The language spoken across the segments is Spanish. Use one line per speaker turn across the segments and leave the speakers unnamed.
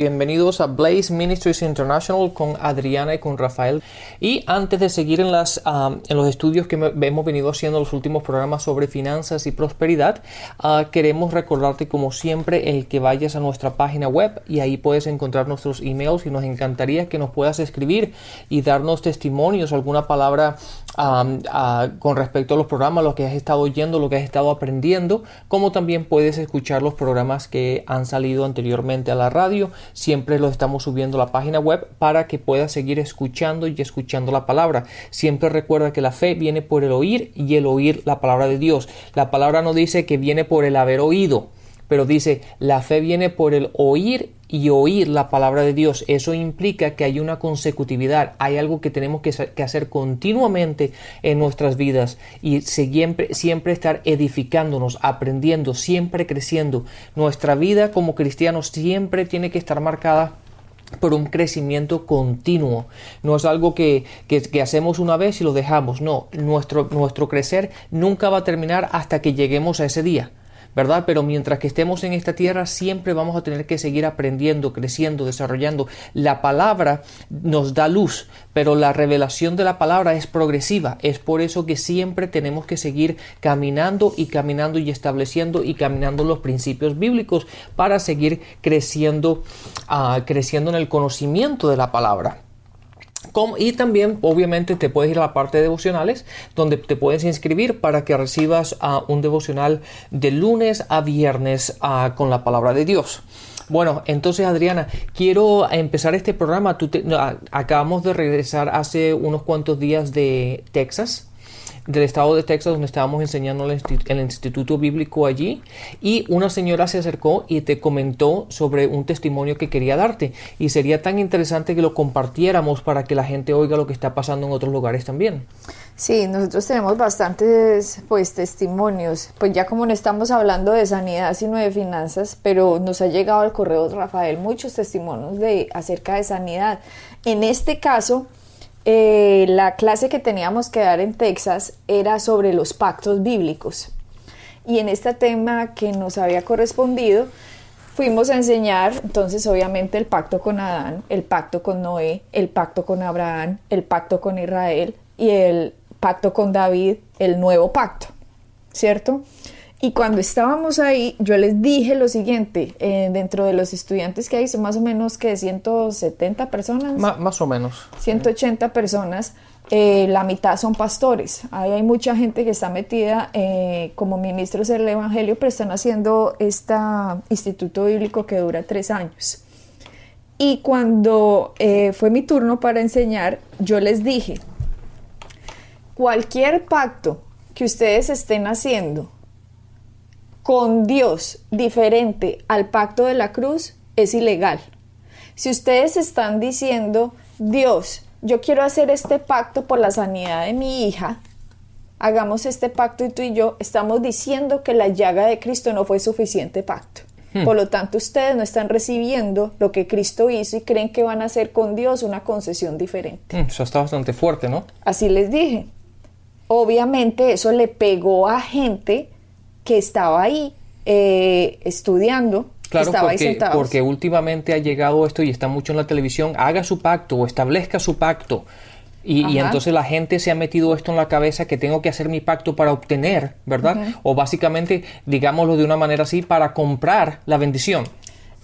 Bienvenidos a Blaze Ministries International con Adriana y con Rafael. Y antes de seguir en, las, en los estudios que hemos venido haciendo los últimos programas sobre finanzas y prosperidad, ah, queremos recordarte como siempre el que vayas a nuestra página web y ahí puedes encontrar nuestros emails y nos encantaría que nos puedas escribir y darnos testimonios, alguna palabra con respecto a los programas, lo que has estado oyendo, lo que has estado aprendiendo, como también puedes escuchar los programas que han salido anteriormente a la radio siempre lo estamos subiendo a la página web para que puedas seguir escuchando y escuchando la palabra. Siempre recuerda que la fe viene por el oír y el oír la palabra de Dios. La palabra no dice que viene por el haber oído, pero dice la fe viene por el oír y oír la palabra de Dios. Eso implica que hay una consecutividad, hay algo que tenemos que, hacer continuamente en nuestras vidas y siempre, siempre estar edificándonos, aprendiendo, siempre creciendo. Nuestra vida como cristianos siempre tiene que estar marcada por un crecimiento continuo. No es algo que, que, hacemos una vez y lo dejamos. No, nuestro, nuestro crecer nunca va a terminar hasta que lleguemos a ese día. ¿Verdad? Pero mientras que estemos en esta tierra siempre vamos a tener que seguir aprendiendo, creciendo, desarrollando. La palabra nos da luz, pero la revelación de la palabra es progresiva. Es por eso que siempre tenemos que seguir caminando y caminando y estableciendo y caminando los principios bíblicos para seguir creciendo, uh, creciendo en el conocimiento de la palabra y también, obviamente, te puedes ir a la parte de devocionales, donde te puedes inscribir para que recibas uh, un devocional de lunes a viernes uh, con la palabra de Dios. Bueno, entonces Adriana, quiero empezar este programa. Tú acabamos de regresar hace unos cuantos días de Texas del estado de Texas donde estábamos enseñando el, el, instituto bíblico allí y una señora se acercó y te comentó sobre un testimonio que quería darte y sería tan interesante que lo compartiéramos para que la gente oiga lo que está pasando en otros lugares también.
Sí, nosotros tenemos bastantes pues testimonios, pues ya como no estamos hablando de sanidad sino de finanzas, pero nos ha llegado al correo Rafael muchos testimonios de acerca de sanidad. En este caso, eh, la clase que teníamos que dar en Texas era sobre los pactos bíblicos. Y en este tema que nos había correspondido, fuimos a enseñar entonces obviamente el pacto con Adán, el pacto con Noé, el pacto con Abraham, el pacto con Israel y el pacto con David, el nuevo pacto, ¿cierto? Y cuando estábamos ahí, yo les dije lo siguiente, eh, dentro de los estudiantes que hay, son más o menos que 170 personas.
más o menos.
180 personas, eh, la mitad son pastores. Ahí hay mucha gente que está metida eh, como ministros del Evangelio, pero están haciendo este instituto bíblico que dura tres años. Y cuando fue mi turno para enseñar, yo les dije, cualquier pacto que ustedes estén haciendo, con Dios diferente al pacto de la cruz es ilegal. Si ustedes están diciendo, Dios, yo quiero hacer este pacto por la sanidad de mi hija, hagamos este pacto y tú y yo estamos diciendo que la llaga de Cristo no fue suficiente pacto. Hmm. Por lo tanto, ustedes no están recibiendo lo que Cristo hizo y creen que van a hacer con Dios una concesión diferente.
Hmm, eso está bastante fuerte, ¿no?
Así les dije. Obviamente eso le pegó a gente que estaba ahí eh, estudiando.
Claro,
estaba
porque,
ahí
porque últimamente ha llegado esto y está mucho en la televisión, haga su pacto o establezca su pacto. Y, entonces la gente se ha metido esto en la cabeza que tengo que hacer mi pacto para obtener, ¿verdad? O básicamente, digámoslo de una manera así, para comprar la bendición.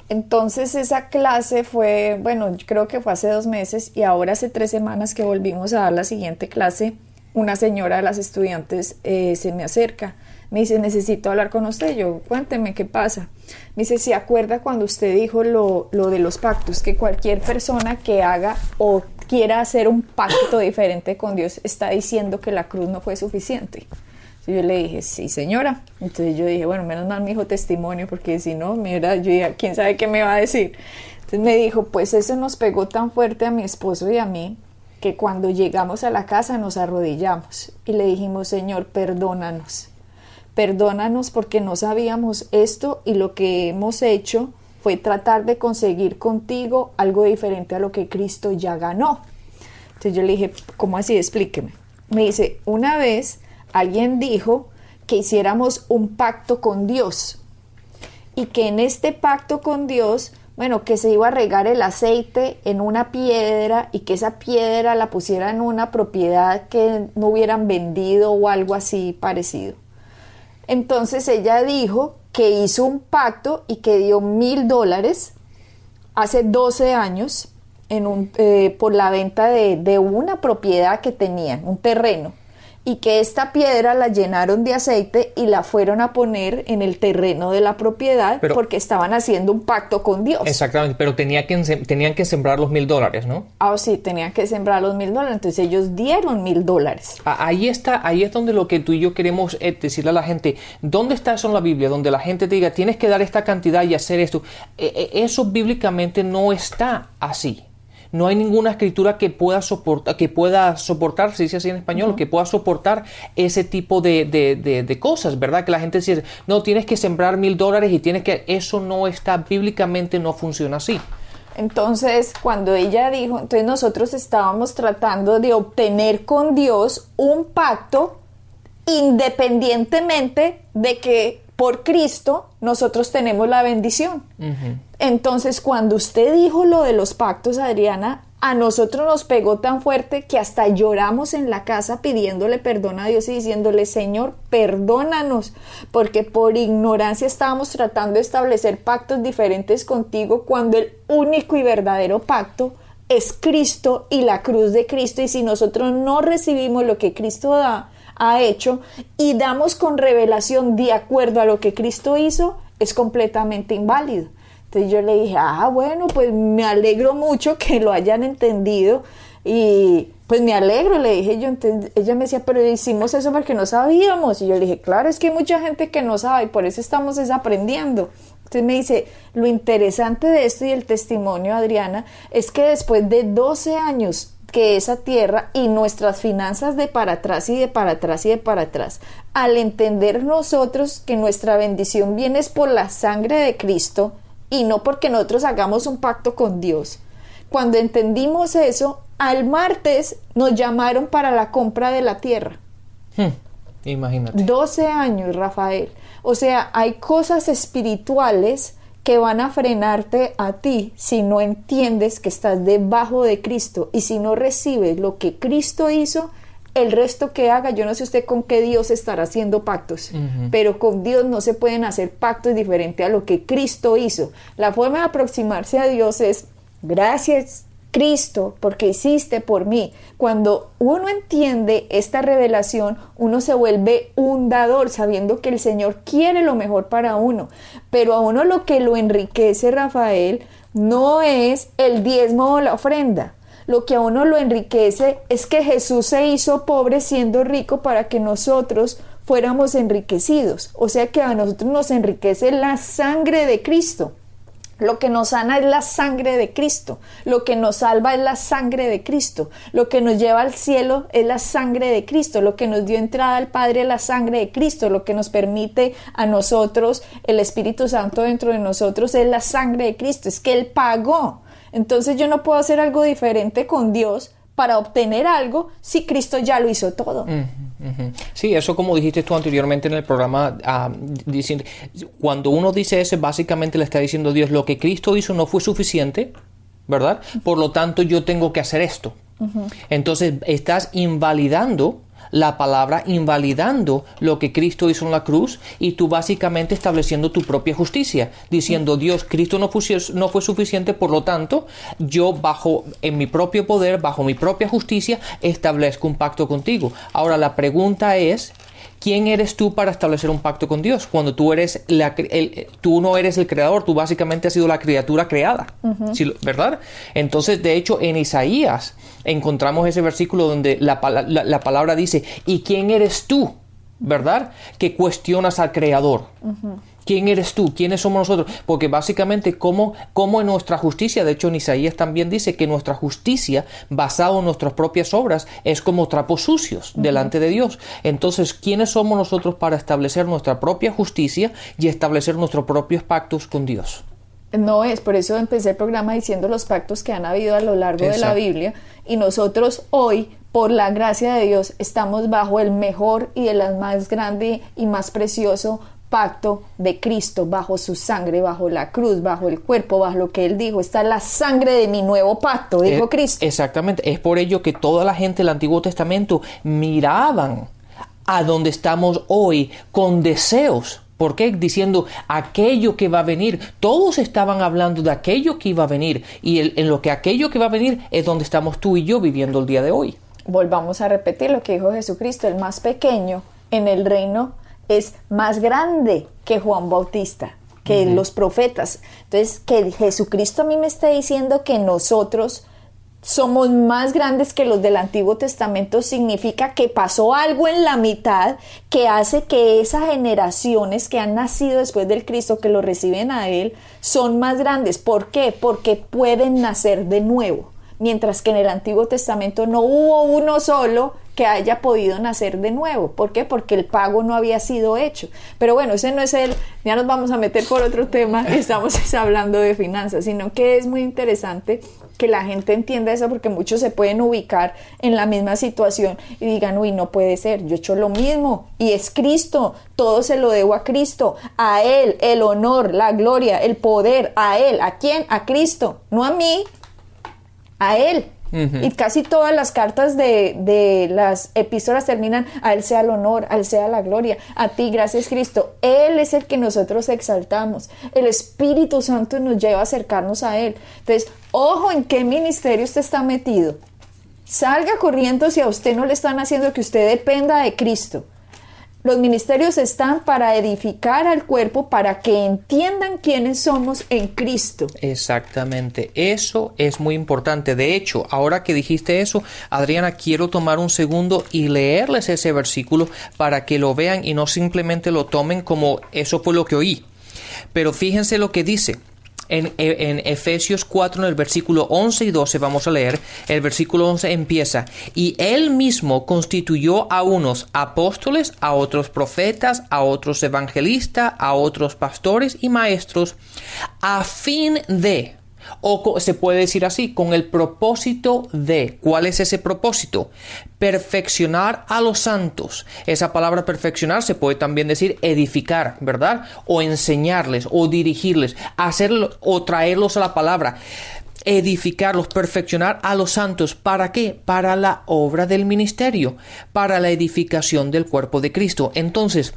Entonces esa clase fue, bueno, creo que fue hace dos meses y ahora hace tres semanas que volvimos a dar la siguiente clase, una señora de las estudiantes eh, se me acerca me dice, necesito hablar con usted. Yo, cuénteme qué pasa. Me dice, ¿se acuerda cuando usted dijo lo, lo de los pactos? Que cualquier persona que haga o quiera hacer un pacto diferente con Dios está diciendo que la cruz no fue suficiente. yo le dije, sí, señora. Entonces yo dije, bueno, menos mal mi hijo testimonio, porque si no, mira, yo dije, ¿quién sabe qué me va a decir? Entonces me dijo, pues eso nos pegó tan fuerte a mi esposo y a mí, que cuando llegamos a la casa nos arrodillamos y le dijimos, Señor, perdónanos. Perdónanos porque no sabíamos esto y lo que hemos hecho fue tratar de conseguir contigo algo diferente a lo que Cristo ya ganó. Entonces yo le dije, ¿cómo así? Explíqueme. Me dice, una vez alguien dijo que hiciéramos un pacto con Dios y que en este pacto con Dios bueno, que se iba a regar el aceite en una piedra y que esa piedra la pusiera en una propiedad que no hubieran vendido o algo así parecido. Entonces ella dijo que hizo un pacto y que dio mil dólares hace 12 años en un, eh, por la venta de, de una propiedad que tenían, un terreno y que esta piedra la llenaron de aceite y la fueron a poner en el terreno de la propiedad porque estaban haciendo un pacto con Dios.
Exactamente, pero tenía que, tenían que sembrar los mil dólares, ¿no?
Ah, sí, tenían que sembrar los mil dólares, entonces ellos dieron mil dólares.
Ahí está, ahí es donde lo que tú y yo queremos eh, decirle a la gente, ¿dónde está eso en la Biblia? Donde la gente te diga, tienes que dar esta cantidad y hacer esto. Eh, eh, eso bíblicamente no está así no hay ninguna escritura que pueda soportar, que pueda soportar, se dice así en español, que pueda soportar ese tipo de, de, cosas, ¿verdad? Que la gente dice, no, tienes que sembrar mil dólares y tienes que, eso no está, bíblicamente no funciona así.
Entonces, cuando ella dijo, entonces nosotros estábamos tratando de obtener con Dios un pacto independientemente de que por Cristo nosotros tenemos la bendición. Entonces, cuando usted dijo lo de los pactos, Adriana, a nosotros nos pegó tan fuerte que hasta lloramos en la casa pidiéndole perdón a Dios y diciéndole, Señor, perdónanos, porque por ignorancia estábamos tratando de establecer pactos diferentes contigo cuando el único y verdadero pacto es Cristo y la cruz de Cristo. Y si nosotros no recibimos lo que Cristo da, ha hecho y damos con revelación de acuerdo a lo que Cristo hizo, es completamente inválido. Entonces yo le dije, ah, bueno, pues me alegro mucho que lo hayan entendido y pues me alegro, le dije yo, entonces ella me decía, pero hicimos eso porque no sabíamos. Y yo le dije, claro, es que hay mucha gente que no sabe y por eso estamos desaprendiendo. Entonces me dice, lo interesante de esto y el testimonio, Adriana, es que después de 12 años que esa tierra y nuestras finanzas de para atrás y de para atrás y de para atrás, al entender nosotros que nuestra bendición viene por la sangre de Cristo, y no porque nosotros hagamos un pacto con Dios. Cuando entendimos eso, al martes nos llamaron para la compra de la tierra.
Hmm, imagínate.
12 años, Rafael. O sea, hay cosas espirituales que van a frenarte a ti si no entiendes que estás debajo de Cristo y si no recibes lo que Cristo hizo el resto que haga, yo no sé usted con qué Dios estará haciendo pactos, pero con Dios no se pueden hacer pactos diferentes a lo que Cristo hizo. La forma de aproximarse a Dios es, gracias Cristo, porque hiciste por mí. Cuando uno entiende esta revelación, uno se vuelve un dador, sabiendo que el Señor quiere lo mejor para uno. Pero a uno lo que lo enriquece, Rafael, no es el diezmo o la ofrenda lo que a uno lo enriquece es que Jesús se hizo pobre siendo rico para que nosotros fuéramos enriquecidos. O sea que a nosotros nos enriquece la sangre de Cristo. Lo que nos sana es la sangre de Cristo. Lo que nos salva es la sangre de Cristo. Lo que nos lleva al cielo es la sangre de Cristo. Lo que nos dio entrada al Padre es la sangre de Cristo. Lo que nos permite a nosotros, el Espíritu Santo dentro de nosotros, es la sangre de Cristo. Es que Él pagó. Entonces yo no puedo hacer algo diferente con Dios para obtener algo si Cristo ya lo hizo todo.
Sí, eso como dijiste tú anteriormente en el programa, ah, cuando uno dice eso, básicamente le está diciendo a Dios, lo que Cristo hizo no fue suficiente, ¿verdad? Por lo tanto, yo tengo que hacer esto. Entonces, estás invalidando la palabra invalidando lo que Cristo hizo en la cruz y tú básicamente estableciendo tu propia justicia, diciendo Dios, Cristo no, fue suficiente, por lo tanto, yo bajo en mi propio poder, bajo mi propia justicia, establezco un pacto contigo. Ahora la pregunta es, ¿quién eres tú para establecer un pacto con Dios? Cuando tú eres la, tú no eres el creador, tú básicamente has sido la criatura creada, ¿verdad? Entonces, de hecho, en Isaías encontramos ese versículo donde la, palabra dice, ¿y quién eres tú? ¿Verdad? Que cuestionas al creador. ¿Quién eres tú? ¿Quiénes somos nosotros? Porque básicamente, ¿cómo, cómo en nuestra justicia, de hecho en Isaías también dice que nuestra justicia, basada en nuestras propias obras, es como trapos sucios delante de Dios. Entonces, ¿quiénes somos nosotros para establecer nuestra propia justicia y establecer nuestros propios pactos con Dios?
No es, por eso empecé el programa diciendo los pactos que han habido a lo largo de la Biblia y nosotros hoy, por la gracia de Dios, estamos bajo el mejor y el más grande y más precioso pacto de Cristo, bajo su sangre, bajo la cruz, bajo el cuerpo, bajo lo que Él dijo. Está la sangre de mi nuevo pacto, dijo
Eh,
Cristo.
Exactamente. Es por ello que toda la gente del Antiguo Testamento miraban a donde estamos hoy con deseos. ¿Por qué? Diciendo aquello que va a venir. Todos estaban hablando de aquello que iba a venir. Y el- en lo que aquello que va a venir es donde estamos tú y yo viviendo el día de hoy.
Volvamos a repetir lo que dijo Jesucristo, el más pequeño en el reino es más grande que Juan Bautista, que los profetas. Entonces, que Jesucristo a mí me está diciendo que nosotros somos más grandes que los del Antiguo Testamento significa que pasó algo en la mitad que hace que esas generaciones que han nacido después del Cristo, que lo reciben a Él, son más grandes. ¿Por qué? Porque pueden nacer de nuevo. Mientras que en el Antiguo Testamento no hubo uno solo que haya podido nacer de nuevo. ¿Por qué? Porque el pago no había sido hecho. Pero bueno, ese no es el, ya nos vamos a meter por otro tema, estamos hablando de finanzas, sino que es muy interesante que la gente entienda eso porque muchos se pueden ubicar en la misma situación y digan, uy, no puede ser, yo he hecho lo mismo y es Cristo, todo se lo debo a Cristo, a Él, el honor, la gloria, el poder, a Él, ¿a quién? A Cristo, no a mí, a Él. Y casi todas las cartas de, de, las epístolas terminan, a Él sea el honor, a Él sea la gloria, a ti, gracias Cristo. Él es el que nosotros exaltamos. El Espíritu Santo nos lleva a acercarnos a Él. Entonces, ojo en qué ministerio usted está metido. Salga corriendo si a usted no le están haciendo que usted dependa de Cristo. Los ministerios están para edificar al cuerpo, para que entiendan quiénes somos en Cristo.
Exactamente, eso es muy importante. De hecho, ahora que dijiste eso, Adriana, quiero tomar un segundo y leerles ese versículo para que lo vean y no simplemente lo tomen como eso fue lo que oí. Pero fíjense lo que dice. En, en, Efesios 4, en el versículo 11 y 12, vamos a leer, el versículo 11 empieza, y él mismo constituyó a unos apóstoles, a otros profetas, a otros evangelistas, a otros pastores y maestros, a fin de, o se puede decir así, con el propósito de, ¿cuál es ese propósito? Perfeccionar a los santos. Esa palabra perfeccionar se puede también decir edificar, ¿verdad? O enseñarles, o dirigirles, hacerlo, o traerlos a la palabra edificarlos, perfeccionar a los santos. ¿Para qué? Para la obra del ministerio, para la edificación del cuerpo de Cristo. Entonces,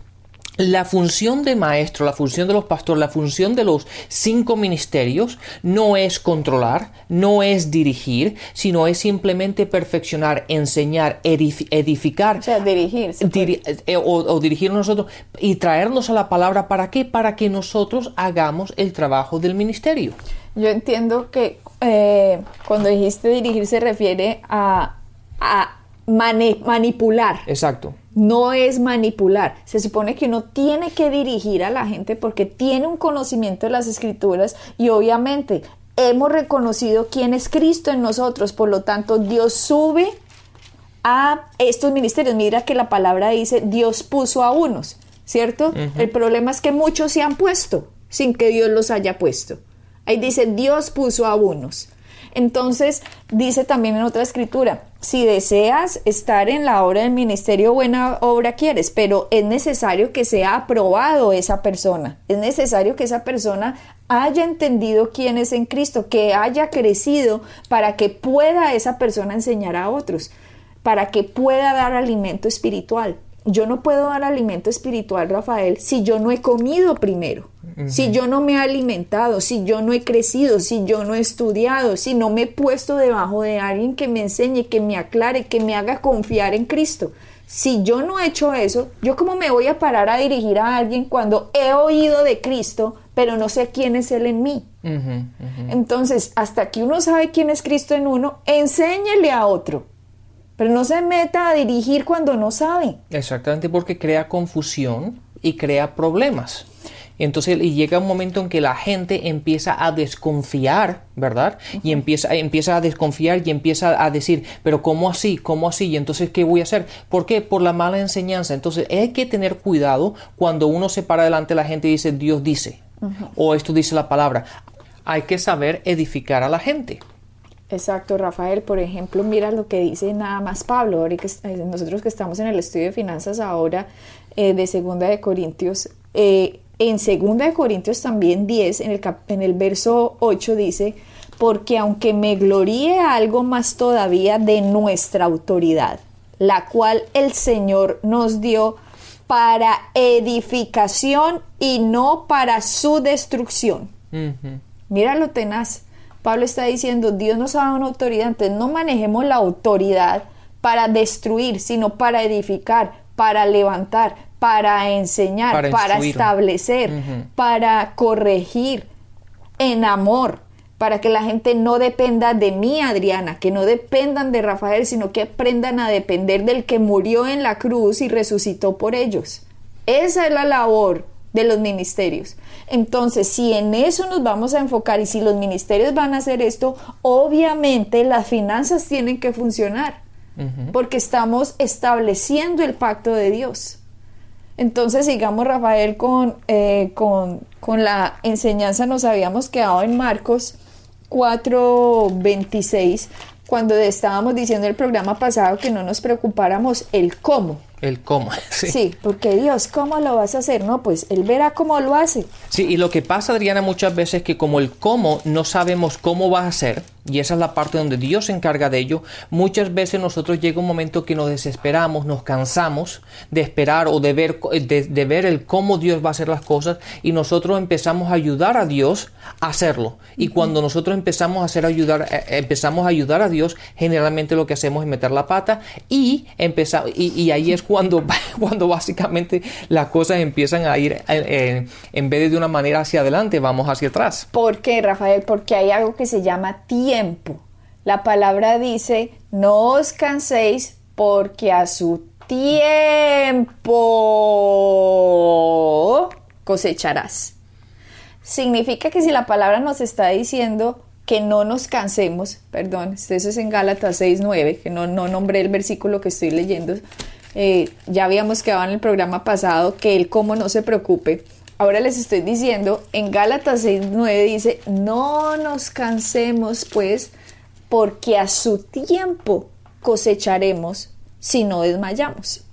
la función de maestro, la función de los pastores, la función de los cinco ministerios no es controlar, no es dirigir, sino es simplemente perfeccionar, enseñar, edificar.
O sea, dirigir.
Diri eh, o, o dirigirnos nosotros y traernos a la palabra. ¿Para qué? Para que nosotros hagamos el trabajo del ministerio.
Yo entiendo que eh, cuando dijiste dirigir se refiere a, a mani manipular.
Exacto
no es manipular. Se supone que uno tiene que dirigir a la gente porque tiene un conocimiento de las escrituras y obviamente hemos reconocido quién es Cristo en nosotros. Por lo tanto, Dios sube a estos ministerios. Mira que la palabra dice Dios puso a unos, ¿cierto? Uh -huh. El problema es que muchos se han puesto sin que Dios los haya puesto. Ahí dice Dios puso a unos. Entonces, dice también en otra escritura, si deseas estar en la obra del ministerio, buena obra quieres, pero es necesario que sea aprobado esa persona, es necesario que esa persona haya entendido quién es en Cristo, que haya crecido para que pueda esa persona enseñar a otros, para que pueda dar alimento espiritual. Yo no puedo dar alimento espiritual, Rafael, si yo no he comido primero, uh -huh. si yo no me he alimentado, si yo no he crecido, si yo no he estudiado, si no me he puesto debajo de alguien que me enseñe, que me aclare, que me haga confiar en Cristo. Si yo no he hecho eso, ¿yo cómo me voy a parar a dirigir a alguien cuando he oído de Cristo, pero no sé quién es Él en mí? Uh -huh, uh -huh. Entonces, hasta que uno sabe quién es Cristo en uno, enséñele a otro pero no se meta a dirigir cuando no sabe.
Exactamente porque crea confusión y crea problemas. Entonces y llega un momento en que la gente empieza a desconfiar, ¿verdad? Y empieza, empieza a desconfiar y empieza a decir, pero ¿cómo así? ¿Cómo así? Y entonces, ¿qué voy a hacer? ¿Por qué? Por la mala enseñanza. Entonces hay que tener cuidado cuando uno se para delante de la gente y dice, Dios dice, o esto dice la palabra. Hay que saber edificar a la gente.
Exacto, Rafael. Por ejemplo, mira lo que dice nada más Pablo, ahora que eh, nosotros que estamos en el estudio de finanzas ahora eh, de Segunda de Corintios, eh, en Segunda de Corintios también 10, en el, en el verso 8 dice, porque aunque me gloríe algo más todavía de nuestra autoridad, la cual el Señor nos dio para edificación y no para su destrucción. Mira lo tenaz. Pablo está diciendo, Dios nos ha dado una autoridad, entonces no manejemos la autoridad para destruir, sino para edificar, para levantar, para enseñar, para, establecer, para corregir en amor, para que la gente no dependa de mí, Adriana, que no dependan de Rafael, sino que aprendan a depender del que murió en la cruz y resucitó por ellos. Esa es la labor de los ministerios. Entonces, si en eso nos vamos a enfocar y si los ministerios van a hacer esto, obviamente las finanzas tienen que funcionar, porque estamos estableciendo el pacto de Dios. Entonces, sigamos, Rafael, con, eh, con, con la enseñanza. Nos habíamos quedado en Marcos 4:26, cuando estábamos diciendo el programa pasado que no nos preocupáramos el cómo.
El cómo.
Sí. sí. porque Dios, ¿cómo lo vas a hacer? No, pues Él verá cómo lo hace.
Sí, y lo que pasa, Adriana, muchas veces es que como el cómo no sabemos cómo va a ser, y esa es la parte donde Dios se encarga de ello, muchas veces nosotros llega un momento que nos desesperamos, nos cansamos de esperar o de ver, de, ver el cómo Dios va a hacer las cosas y nosotros empezamos a ayudar a Dios a hacerlo. Y cuando nosotros empezamos a hacer ayudar, eh, empezamos a ayudar a Dios, generalmente lo que hacemos es meter la pata y empezar, y, ahí es cuando, cuando básicamente las cosas empiezan a ir eh, en vez de una manera hacia adelante, vamos hacia atrás.
¿Por qué, Rafael? Porque hay algo que se llama tiempo la palabra dice, no os canséis porque a su tiempo cosecharás. Significa que si la palabra nos está diciendo que no nos cansemos, perdón, eso es en Gálatas 6.9, que no, no nombré el versículo que estoy leyendo, eh, ya habíamos quedado en el programa pasado que el cómo no se preocupe, Ahora les estoy diciendo, en Gálatas 6.9 dice, no nos cansemos pues, porque a su tiempo cosecharemos si no desmayamos.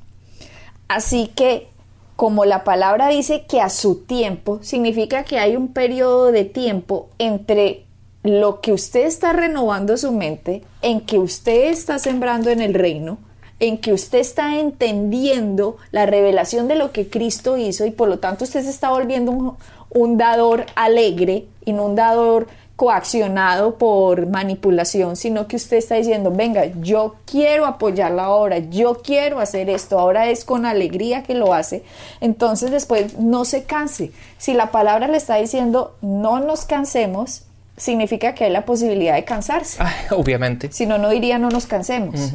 Así que, como la palabra dice que a su tiempo, significa que hay un periodo de tiempo entre lo que usted está renovando su mente, en que usted está sembrando en el reino, en que usted está entendiendo la revelación de lo que Cristo hizo y por lo tanto usted se está volviendo un, dador alegre y no un dador coaccionado por manipulación, sino que usted está diciendo, venga, yo quiero apoyarla ahora, yo quiero hacer esto, ahora es con alegría que lo hace. Entonces después no se canse. Si la palabra le está diciendo, no nos cansemos, significa que hay la posibilidad de cansarse.
obviamente.
Si no, no diría no nos cansemos.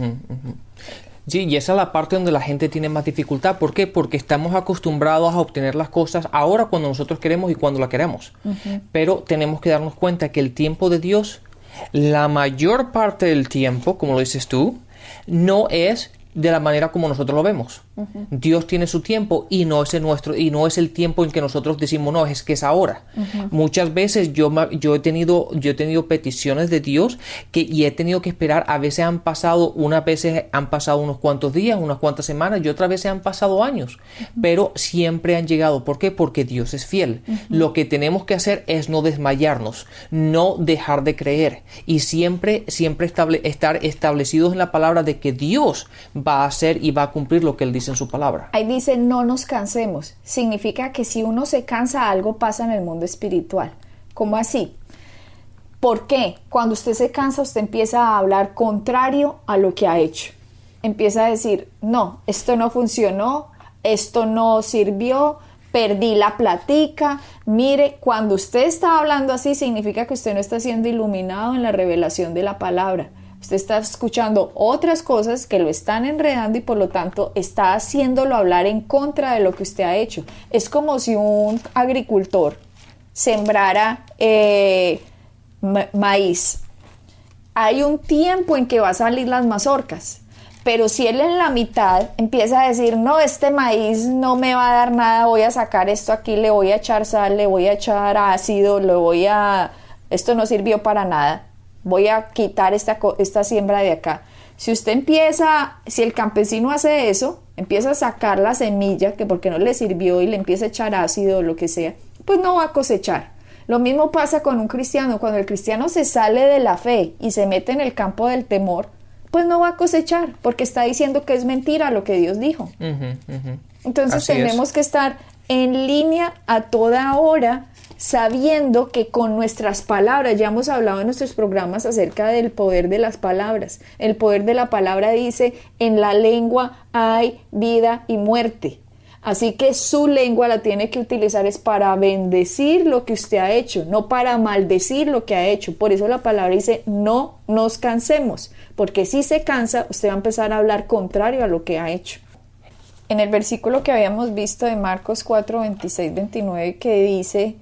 Sí, y esa es la parte donde la gente tiene más dificultad. ¿Por qué? Porque estamos acostumbrados a obtener las cosas ahora cuando nosotros queremos y cuando la queremos. Pero tenemos que darnos cuenta que el tiempo de Dios, la mayor parte del tiempo, como lo dices tú, no es de la manera como nosotros lo vemos. Dios tiene su tiempo y no es el nuestro y no es el tiempo en que nosotros decimos no es que es ahora. Muchas veces yo yo he tenido yo he tenido peticiones de Dios que y he tenido que esperar. A veces han pasado unas veces han pasado unos cuantos días, unas cuantas semanas y otras veces han pasado años, pero siempre han llegado. ¿Por qué? Porque Dios es fiel. Lo que tenemos que hacer es no desmayarnos, no dejar de creer y siempre siempre estar establecidos en la palabra de que Dios va a hacer y va a cumplir lo que él dice en su palabra.
Ahí dice no nos cansemos. Significa que si uno se cansa, algo pasa en el mundo espiritual. ¿Cómo así? ¿Por qué? Cuando usted se cansa, usted empieza a hablar contrario a lo que ha hecho. Empieza a decir, no, esto no funcionó, esto no sirvió, perdí la platica. Mire, cuando usted está hablando así, significa que usted no está siendo iluminado en la revelación de la palabra Usted está escuchando otras cosas que lo están enredando y por lo tanto está haciéndolo hablar en contra de lo que usted ha hecho. Es como si un agricultor sembrara eh, maíz. Hay un tiempo en que va a salir las mazorcas, pero si él en la mitad empieza a decir, no, este maíz no me va a dar nada, voy a sacar esto aquí, le voy a echar sal, le voy a echar ácido, le voy a... esto no sirvió para nada voy a quitar esta, esta siembra de acá. Si usted empieza, si el campesino hace eso, empieza a sacar la semilla, que porque no le sirvió y le empieza a echar ácido o lo que sea, pues no va a cosechar. Lo mismo pasa con un cristiano, cuando el cristiano se sale de la fe y se mete en el campo del temor, pues no va a cosechar, porque está diciendo que es mentira lo que Dios dijo. Entonces tenemos que estar en línea a toda hora sabiendo que con nuestras palabras, ya hemos hablado en nuestros programas acerca del poder de las palabras, el poder de la palabra dice, en la lengua hay vida y muerte. Así que su lengua la tiene que utilizar es para bendecir lo que usted ha hecho, no para maldecir lo que ha hecho. Por eso la palabra dice, no nos cansemos, porque si se cansa, usted va a empezar a hablar contrario a lo que ha hecho. En el versículo que habíamos visto de Marcos 4, 26, 29, que dice,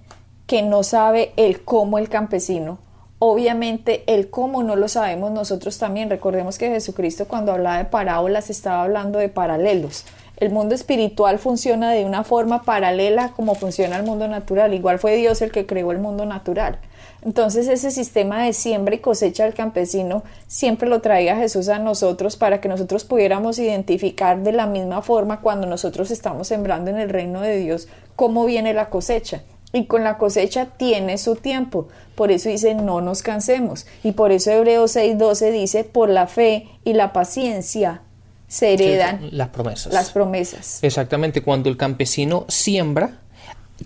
que no sabe el cómo el campesino. Obviamente el cómo no lo sabemos nosotros también. Recordemos que Jesucristo cuando hablaba de parábolas estaba hablando de paralelos. El mundo espiritual funciona de una forma paralela como funciona el mundo natural. Igual fue Dios el que creó el mundo natural. Entonces ese sistema de siembra y cosecha del campesino siempre lo traía Jesús a nosotros para que nosotros pudiéramos identificar de la misma forma cuando nosotros estamos sembrando en el reino de Dios cómo viene la cosecha y con la cosecha tiene su tiempo. Por eso dice no nos cansemos. Y por eso Hebreos 6:12 dice por la fe y la paciencia se heredan
las promesas.
Las promesas.
Exactamente, cuando el campesino siembra,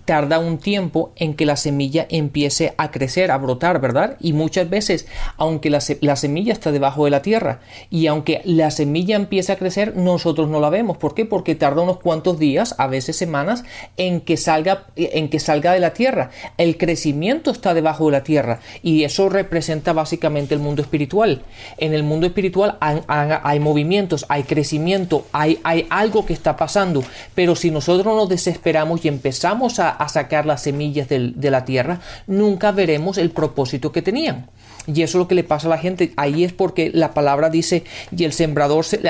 tarda un tiempo en que la semilla empiece a crecer, a brotar, ¿verdad? Y muchas veces, aunque la, semilla está debajo de la tierra y aunque la semilla empiece a crecer, nosotros no la vemos. ¿Por qué? Porque tarda unos cuantos días, a veces semanas, en que salga, en que salga de la tierra. El crecimiento está debajo de la tierra y eso representa básicamente el mundo espiritual. En el mundo espiritual hay, movimientos, hay crecimiento, hay, hay algo que está pasando, pero si nosotros nos desesperamos y empezamos a a, sacar las semillas de la tierra, nunca veremos el propósito que tenían. Y eso es lo que le pasa a la gente. Ahí es porque la palabra dice, y el sembrador se,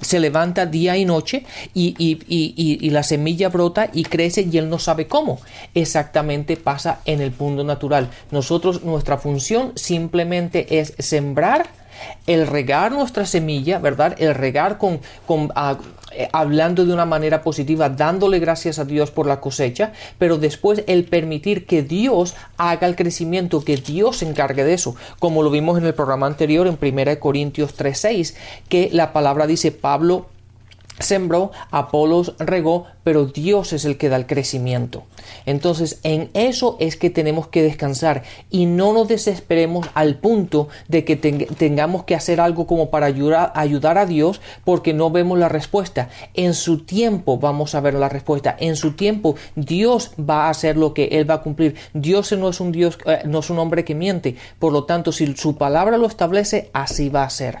se levanta día y noche y, y, la semilla brota y crece y él no sabe cómo. Exactamente pasa en el mundo natural. Nosotros, nuestra función simplemente es sembrar el regar nuestra semilla, ¿verdad? El regar con, con ah, eh, hablando de una manera positiva, dándole gracias a Dios por la cosecha, pero después el permitir que Dios haga el crecimiento, que Dios se encargue de eso, como lo vimos en el programa anterior en 1 Corintios 3:6, que la palabra dice Pablo sembró, Apolos regó, pero Dios es el que da el crecimiento. Entonces, en eso es que tenemos que descansar y no nos desesperemos al punto de que tengamos que hacer algo como para ayudar, a Dios porque no vemos la respuesta. En su tiempo vamos a ver la respuesta. En su tiempo Dios va a hacer lo que Él va a cumplir. Dios no es un Dios, eh, no es un hombre que miente. Por lo tanto, si su palabra lo establece, así va a ser.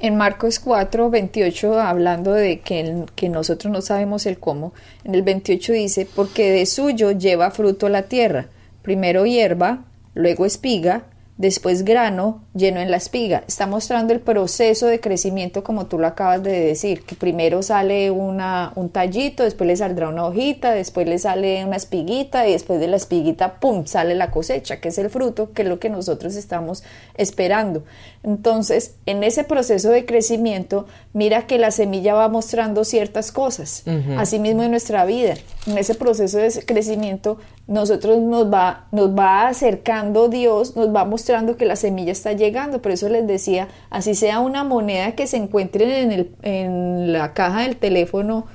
En Marcos 4, 28, hablando de que, que nosotros no sabemos el cómo, en el 28 dice, porque de suyo lleva fruto la tierra, primero hierba, luego espiga, después grano lleno en la espiga. Está mostrando el proceso de crecimiento como tú lo acabas de decir, que primero sale una, un tallito, después le saldrá una hojita, después le sale una espiguita y después de la espiguita, ¡pum!, sale la cosecha, que es el fruto, que es lo que nosotros estamos esperando. Entonces, en ese proceso de crecimiento, mira que la semilla va mostrando ciertas cosas, asimismo en nuestra vida. En ese proceso de crecimiento, nosotros nos va, nos va acercando Dios, nos va mostrando que la semilla está llegando. Por eso les decía, así sea una moneda que se encuentre en, en la caja del teléfono,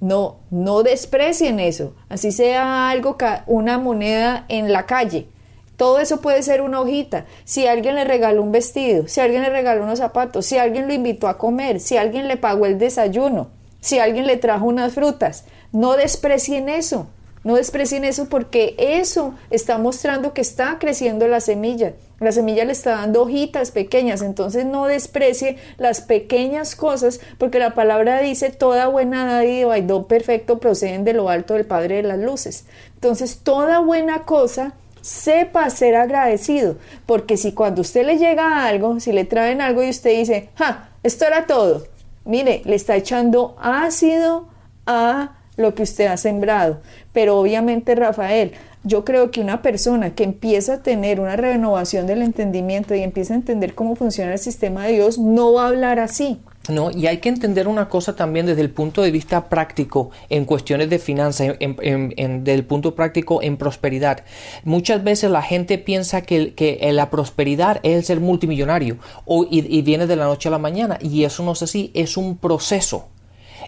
no, no desprecien eso. Así sea algo, una moneda en la calle. Todo eso puede ser una hojita. Si alguien le regaló un vestido, si alguien le regaló unos zapatos, si alguien lo invitó a comer, si alguien le pagó el desayuno, si alguien le trajo unas frutas, no desprecien eso No desprecien eso porque eso está mostrando que está creciendo la semilla. La semilla le está dando hojitas pequeñas, entonces no desprecie las pequeñas cosas, porque la palabra dice, toda buena dádiva y don perfecto proceden de lo alto del Padre de las Luces. Entonces, toda buena cosa sepa ser agradecido, porque si cuando usted le llega algo, si le traen algo y usted dice, ja, esto era todo, mire, le está echando ácido a lo que usted ha sembrado. Pero obviamente, Rafael, yo creo que una persona que empieza a tener una renovación del entendimiento y empieza a entender cómo funciona el sistema de Dios, no va a hablar así.
No, y hay que entender una cosa también desde el punto de vista práctico en cuestiones de finanzas, en, desde el punto práctico en prosperidad. Muchas veces la gente piensa que, que la prosperidad es el ser multimillonario o, y viene de la noche a la mañana y eso no es así, es un proceso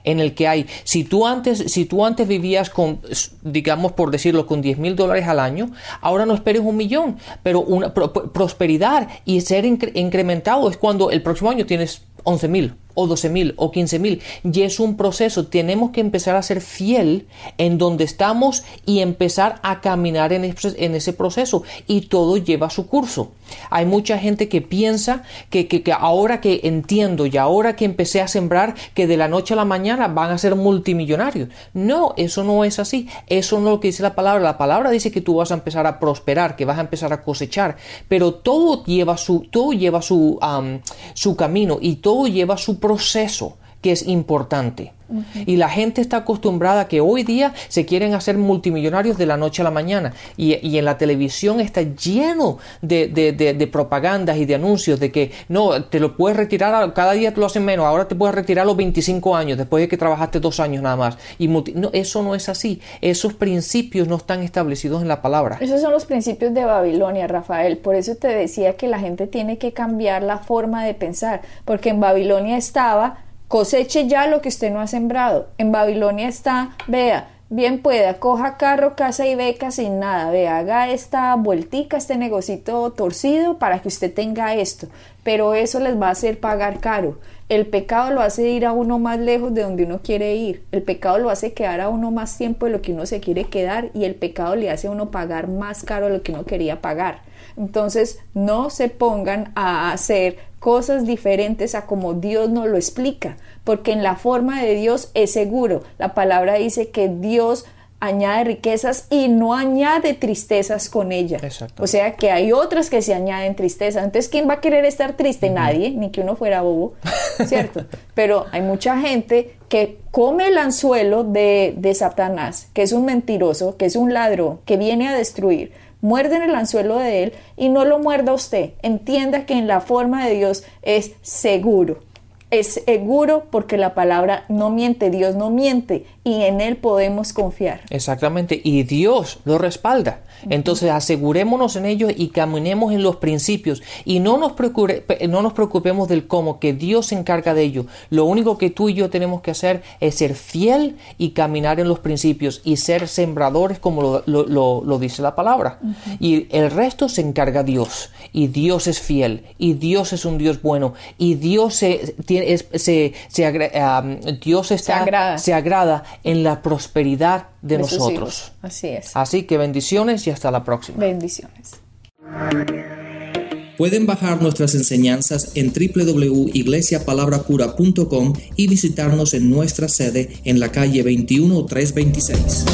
en el que hay, si tú antes, si tú antes vivías con, digamos por decirlo, con 10 mil dólares al año, ahora no esperes un millón, pero una prosperidad y ser incrementado es cuando el próximo año tienes 11 mil o 12 mil o 15 mil. Y es un proceso. Tenemos que empezar a ser fiel en donde estamos y empezar a caminar en ese, proceso. Y todo lleva su curso. Hay mucha gente que piensa que, que, ahora que entiendo y ahora que empecé a sembrar, que de la noche a la mañana van a ser multimillonarios. No, eso no es así. Eso no es lo que dice la palabra. La palabra dice que tú vas a empezar a prosperar, que vas a empezar a cosechar. Pero todo lleva su, todo lleva su, su camino y todo lleva su proceso que es importante. Y la gente está acostumbrada a que hoy día se quieren hacer multimillonarios de la noche a la mañana. Y, en la televisión está lleno de, de, propagandas y de anuncios de que no, te lo puedes retirar, cada día te lo hacen menos, ahora te puedes retirar a los 25 años, después de que trabajaste dos años nada más. Y no, eso no es así. Esos principios no están establecidos en la palabra.
Esos son los principios de Babilonia, Rafael. Por eso te decía que la gente tiene que cambiar la forma de pensar, porque en Babilonia estaba coseche ya lo que usted no ha sembrado. En Babilonia está, vea, bien pueda, coja carro, casa y beca sin nada, vea, haga esta vueltica, este negocito torcido para que usted tenga esto, pero eso les va a hacer pagar caro. El pecado lo hace ir a uno más lejos de donde uno quiere ir. El pecado lo hace quedar a uno más tiempo de lo que uno se quiere quedar y el pecado le hace a uno pagar más caro de lo que uno quería pagar. Entonces, no se pongan a hacer cosas diferentes a como Dios nos lo explica, porque en la forma de Dios es seguro. La palabra dice que Dios añade riquezas y no añade tristezas con ella. O sea que hay otras que se añaden tristeza. Entonces, ¿quién va a querer estar triste? Nadie, ni que uno fuera bobo, ¿cierto? Pero hay mucha gente que come el anzuelo de, de Satanás, que es un mentiroso, que es un ladrón, que viene a destruir muerden el anzuelo de él y no lo muerda usted. Entienda que en la forma de Dios es seguro. Es seguro porque la palabra no miente, Dios no miente y en Él podemos confiar.
Exactamente, y Dios lo respalda. Entonces asegurémonos en ello y caminemos en los principios y no nos, no nos preocupemos del cómo, que Dios se encarga de ello. Lo único que tú y yo tenemos que hacer es ser fiel y caminar en los principios y ser sembradores como lo, dice la palabra. Y el resto se encarga Dios y Dios es fiel y Dios es un Dios bueno y Dios se, se, Dios está, se agrada en la prosperidad de, nosotros.
Así es.
Así que bendiciones y hasta la próxima.
Bendiciones.
Pueden bajar nuestras enseñanzas en www.iglesiapalabracura.com y visitarnos en nuestra sede en la calle 21326.